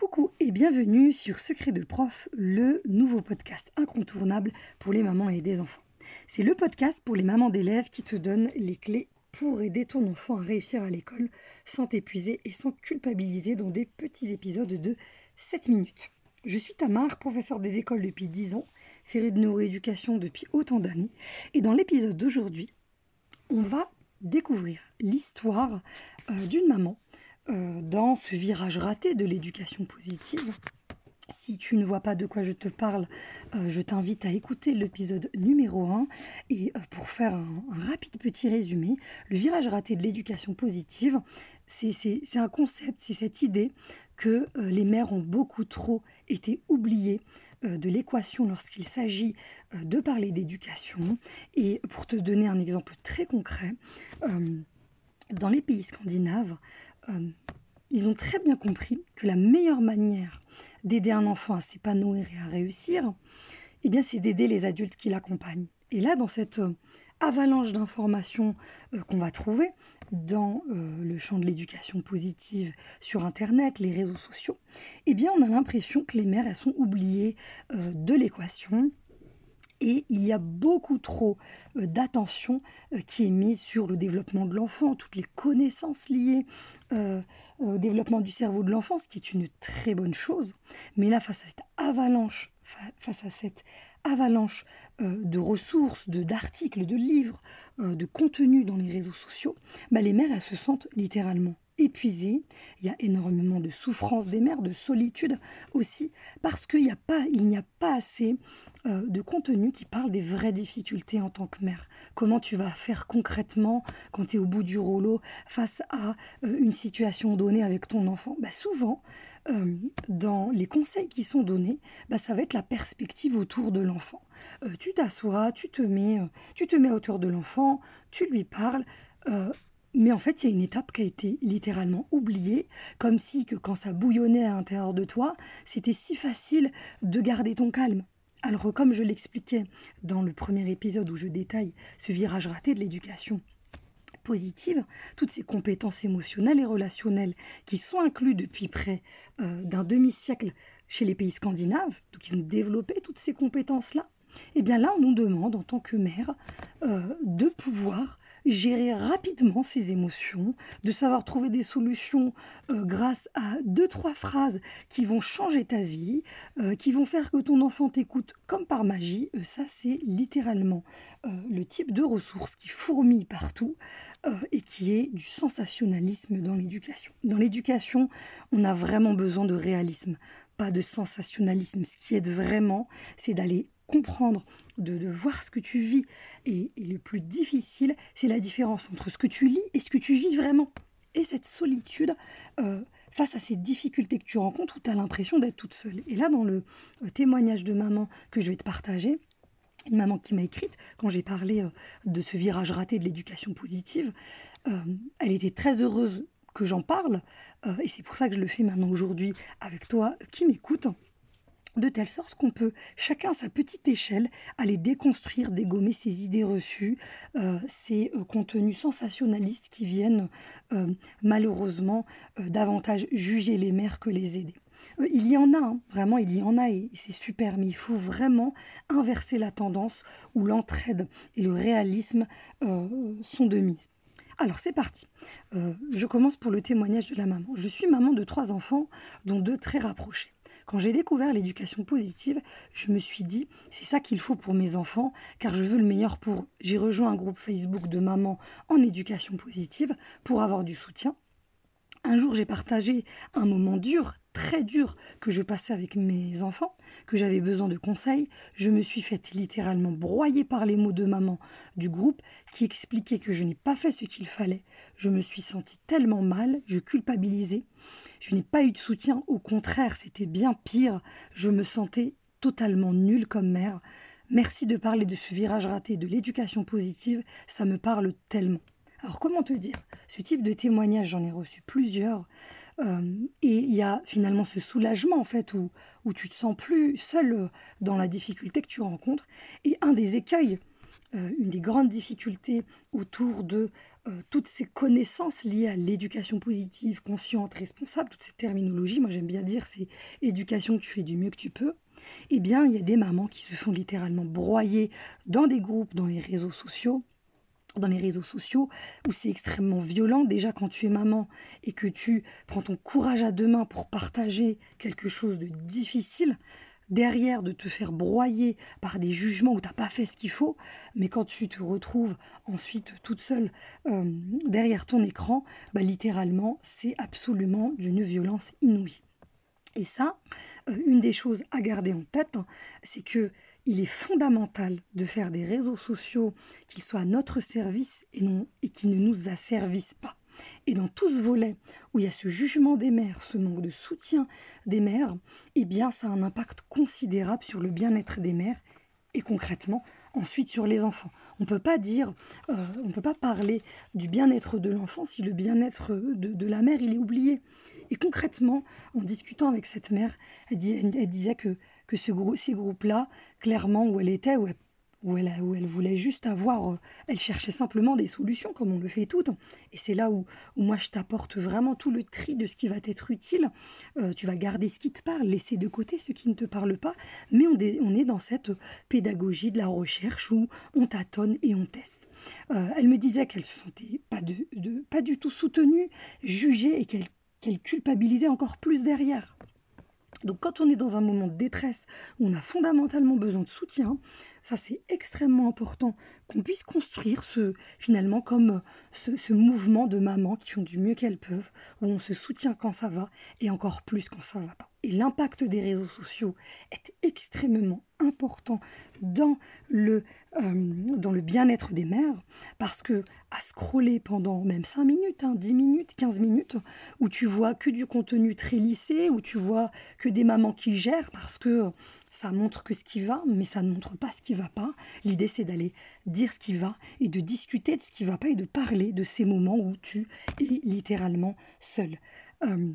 Coucou et bienvenue sur Secret de Prof, le nouveau podcast incontournable pour les mamans et des enfants. C'est le podcast pour les mamans d'élèves qui te donne les clés pour aider ton enfant à réussir à l'école sans t'épuiser et sans culpabiliser dans des petits épisodes de 7 minutes. Je suis Tamar, professeure des écoles depuis 10 ans, férue de neuroéducation depuis autant d'années, et dans l'épisode d'aujourd'hui, on va découvrir l'histoire euh, d'une maman euh, dans ce virage raté de l'éducation positive. Si tu ne vois pas de quoi je te parle, euh, je t'invite à écouter l'épisode numéro 1. Et euh, pour faire un, rapide petit résumé, le virage raté de l'éducation positive, c'est un concept, c'est cette idée que les mères ont beaucoup trop été oubliées de l'équation lorsqu'il s'agit de parler d'éducation. Et pour te donner un exemple très concret, dans les pays scandinaves, euh, ils ont très bien compris que la meilleure manière d'aider un enfant à s'épanouir et à réussir, eh bien, c'est d'aider les adultes qui l'accompagnent. Et là, dans cette euh, avalanche d'informations euh, qu'on va trouver dans le champ de l'éducation positive sur Internet, les réseaux sociaux, eh bien, on a l'impression que les mères, sont oubliées de l'équation et il y a beaucoup trop euh, d'attention euh, qui est mise sur le développement de l'enfant, toutes les connaissances liées euh, au développement du cerveau de l'enfant, ce qui est une très bonne chose. Mais là, face à cette avalanche, de ressources, de d'articles, de livres, de contenus dans les réseaux sociaux, bah, les mères, elles se sentent littéralement épuisées. Il y a énormément de souffrance des mères, de solitude aussi, parce qu'il n'y a, pas, a pas assez euh, de contenu qui parle des vraies difficultés en tant que mère. Comment tu vas faire concrètement quand tu es au bout du rouleau face à euh, une situation donnée avec ton enfant? Bah, Souvent, euh, dans les conseils qui sont donnés, bah, ça va être la perspective autour de l'enfant. tu t'assois, tu te mets, tu te mets autour de l'enfant, tu lui parles. Mais en fait, il y a une étape qui a été littéralement oubliée, comme si que quand ça bouillonnait à l'intérieur de toi, c'était si facile de garder ton calme. Alors comme je l'expliquais dans le premier épisode où je détaille ce virage raté de l'éducation positive, toutes ces compétences émotionnelles et relationnelles qui sont incluses depuis près euh, d'un demi-siècle chez les pays scandinaves, donc ils ont développé toutes ces compétences-là, et eh bien là on nous demande en tant que mère euh, de pouvoir gérer rapidement ses émotions, de savoir trouver des solutions euh, grâce à deux, trois phrases qui vont changer ta vie, euh, qui vont faire que ton enfant t'écoute comme par magie. Euh, ça, c'est littéralement le type de ressources qui fourmille partout et qui est du sensationnalisme dans l'éducation. Dans l'éducation, on a vraiment besoin de réalisme, pas de sensationnalisme. Ce qui aide vraiment, c'est d'aller comprendre, de, voir ce que tu vis. Et, le plus difficile, c'est la différence entre ce que tu lis et ce que tu vis vraiment. Et cette solitude euh, face à ces difficultés que tu rencontres où tu as l'impression d'être toute seule. Et là, dans le euh, témoignage de maman que je vais te partager, une maman qui m'a écrite quand j'ai parlé euh, de ce virage raté de l'éducation positive, elle était très heureuse que j'en parle, et c'est pour ça que je le fais maintenant aujourd'hui avec toi qui m'écoute de telle sorte qu'on peut, chacun à sa petite échelle, aller déconstruire, dégommer ces idées reçues, euh, ces euh, contenus sensationnalistes qui viennent euh, malheureusement davantage juger les mères que les aider. il y en a, hein, vraiment, il y en a et c'est super, mais il faut vraiment inverser la tendance où l'entraide et le réalisme sont de mise. Alors c'est parti. je commence pour le témoignage de la maman. Je suis maman de trois enfants, dont deux très rapprochés. Quand j'ai découvert l'éducation positive, je me suis dit, c'est ça qu'il faut pour mes enfants, car je veux le meilleur pour. J'ai rejoint un groupe Facebook de mamans en éducation positive pour avoir du soutien. Un jour, j'ai partagé un moment dur, très dur, que je passais avec mes enfants, que j'avais besoin de conseils. Je me suis faite littéralement broyer par les mots de maman du groupe qui expliquait que je n'ai pas fait ce qu'il fallait. Je me suis sentie tellement mal, je culpabilisais. Je n'ai pas eu de soutien, au contraire, c'était bien pire. Je me sentais totalement nulle comme mère. Merci de parler de ce virage raté de l'éducation positive, ça me parle tellement. Alors comment te dire? Ce type de témoignage, j'en ai reçu plusieurs. Euh, et il y a finalement ce soulagement, en fait, où, où tu te sens plus seul euh, dans la difficulté que tu rencontres. Et un des écueils euh, une des grandes difficultés autour de toutes ces connaissances liées à l'éducation positive, consciente, responsable, toutes ces terminologies, moi j'aime bien dire c'est éducation que tu fais du mieux que tu peux, eh bien il y a des mamans qui se font littéralement broyer dans des groupes, dans les réseaux sociaux, dans les réseaux sociaux où c'est extrêmement violent. Déjà, quand tu es maman et que tu prends ton courage à deux mains pour partager quelque chose de difficile, derrière de te faire broyer par des jugements où tu n'as pas fait ce qu'il faut, mais quand tu te retrouves ensuite toute seule euh, derrière ton écran, bah, littéralement, c'est absolument d'une violence inouïe. Et ça, euh, une des choses à garder en tête, c'est que il est fondamental de faire des réseaux sociaux qui soient à notre service et, non, et qui ne nous asservissent pas. Et dans tout ce volet où il y a ce jugement des mères, ce manque de soutien des mères, eh bien ça a un impact considérable sur le bien-être des mères et concrètement ensuite sur les enfants. On ne peut pas dire, euh, on peut pas parler du bien-être de l'enfant si le bien-être de, la mère il est oublié. Et concrètement, en discutant avec cette mère, elle, disait que, que ce, ces groupes-là, clairement où elle était, où elle où elle, où elle voulait juste avoir, euh, elle cherchait simplement des solutions comme on le fait toutes. Et c'est là où, où, moi je t'apporte vraiment tout le tri de ce qui va t'être utile. Euh, tu vas garder ce qui te parle, laisser de côté ce qui ne te parle pas, mais on, on est dans cette pédagogie de la recherche où on tâtonne et on teste. Euh, elle me disait qu'elle se sentait pas, de, pas du tout soutenue, jugée et qu'elle qu'elle culpabilisait encore plus derrière. Donc quand on est dans un moment de détresse où on a fondamentalement besoin de soutien, ça c'est extrêmement important qu'on puisse construire ce finalement comme ce, mouvement de mamans qui font du mieux qu'elles peuvent, où on se soutient quand ça va et encore plus quand ça va pas. Et l'impact des réseaux sociaux est extrêmement important dans le, euh, le bien-être des mères, parce que à scroller pendant même 5 minutes, 10 hein, minutes, 15 minutes, où tu vois que du contenu très lissé, où tu vois que des mamans qui gèrent, parce que ça montre que ce qui va, mais ça ne montre pas ce va pas. L'idée, c'est d'aller dire ce qui va et de discuter de ce qui va pas et de parler de ces moments où tu es littéralement seul. Euh,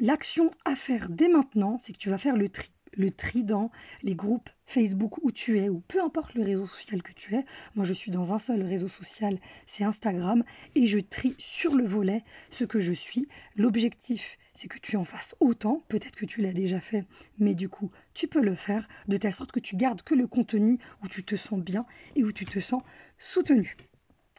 L'action à faire dès maintenant, c'est que tu vas faire le tri. Le tri dans les groupes Facebook où tu es, ou peu importe le réseau social que tu es. Moi, je suis dans un seul réseau social, c'est Instagram, et je trie sur le volet ce que je suis. L'objectif, c'est que tu en fasses autant. Peut-être que tu l'as déjà fait, mais du coup, tu peux le faire de telle sorte que tu gardes que le contenu où tu te sens bien et où tu te sens soutenu.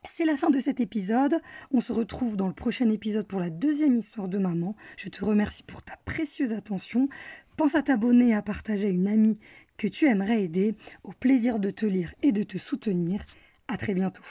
C'est la fin de cet épisode. On se retrouve dans le prochain épisode pour la deuxième histoire de maman. Je te remercie pour ta précieuse attention. Pense à t'abonner et à partager à une amie que tu aimerais aider. Au plaisir de te lire et de te soutenir. À très bientôt.